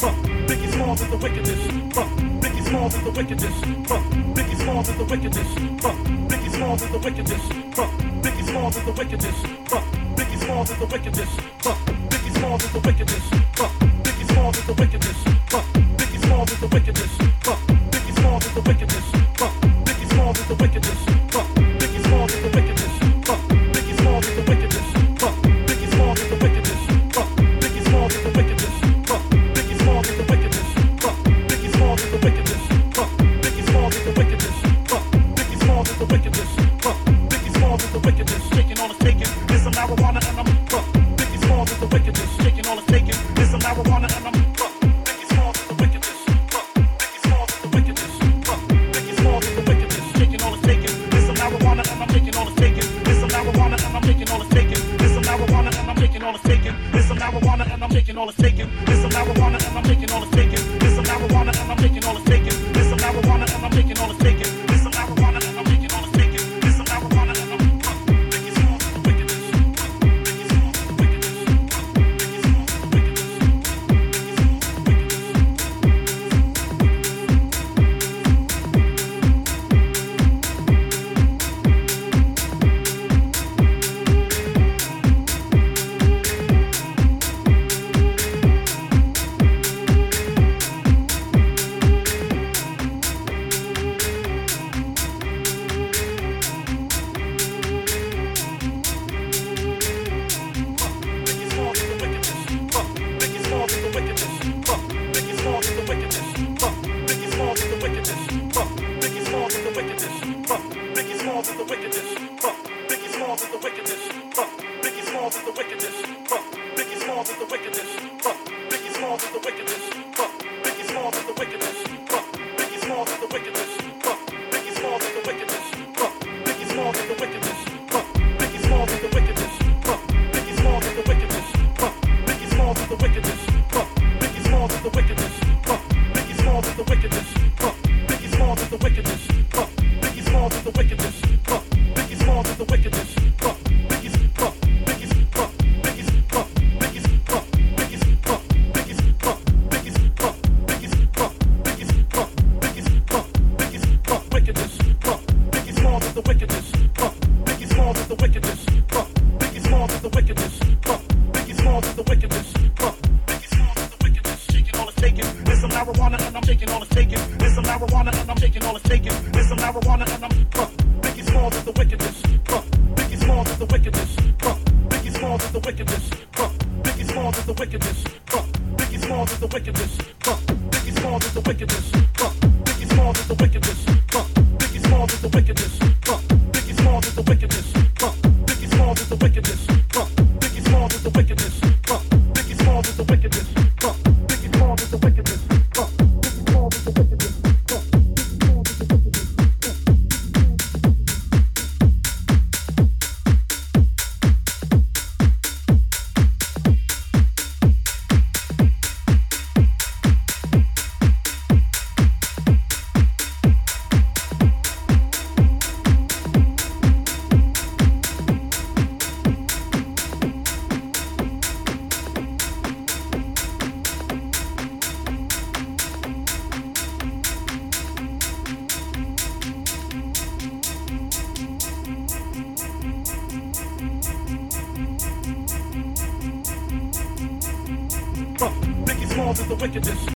Huh. Biggie Smalls is the wickedest. Huh. Biggie Smalls is the wickedest. Huh. Biggie Smalls is the wickedest. Huh. Biggie Smalls is the wickedest. Huh. Biggie Smalls is the wickedest. Huh. Biggie Smalls is the wickedest. Huh. Biggie Smalls is the wickedest. Huh. Biggie Smalls is the wickedest. Huh. Biggie Smalls is the wickedest. wickedness. Biggie Smalls is the wickedness. Biggie Smalls is the wickedness. Biggie Smalls is the wickedness. wickedness, huh? Biggie Smalls is the wickedness. Biggie Smalls is the wickedness. Shaking all it's taking. There's some marijuana and I'm taking all it's taking. There's some marijuana and I'm taking all it's taking. There's some marijuana and I'm. Biggie Smalls is the wickedness. Biggie Smalls is the wickedness. Biggie Smalls is the wickedness. Biggie Smalls is the wickedness. Biggie Smalls is the wickedness. Biggie Smalls is the wickedness. Biggie Smalls is the wickedness. Biggie Smalls is the wickedness. Biggie Smalls is the wickedness. Biggie Smalls is the wickedness. of the wickedness.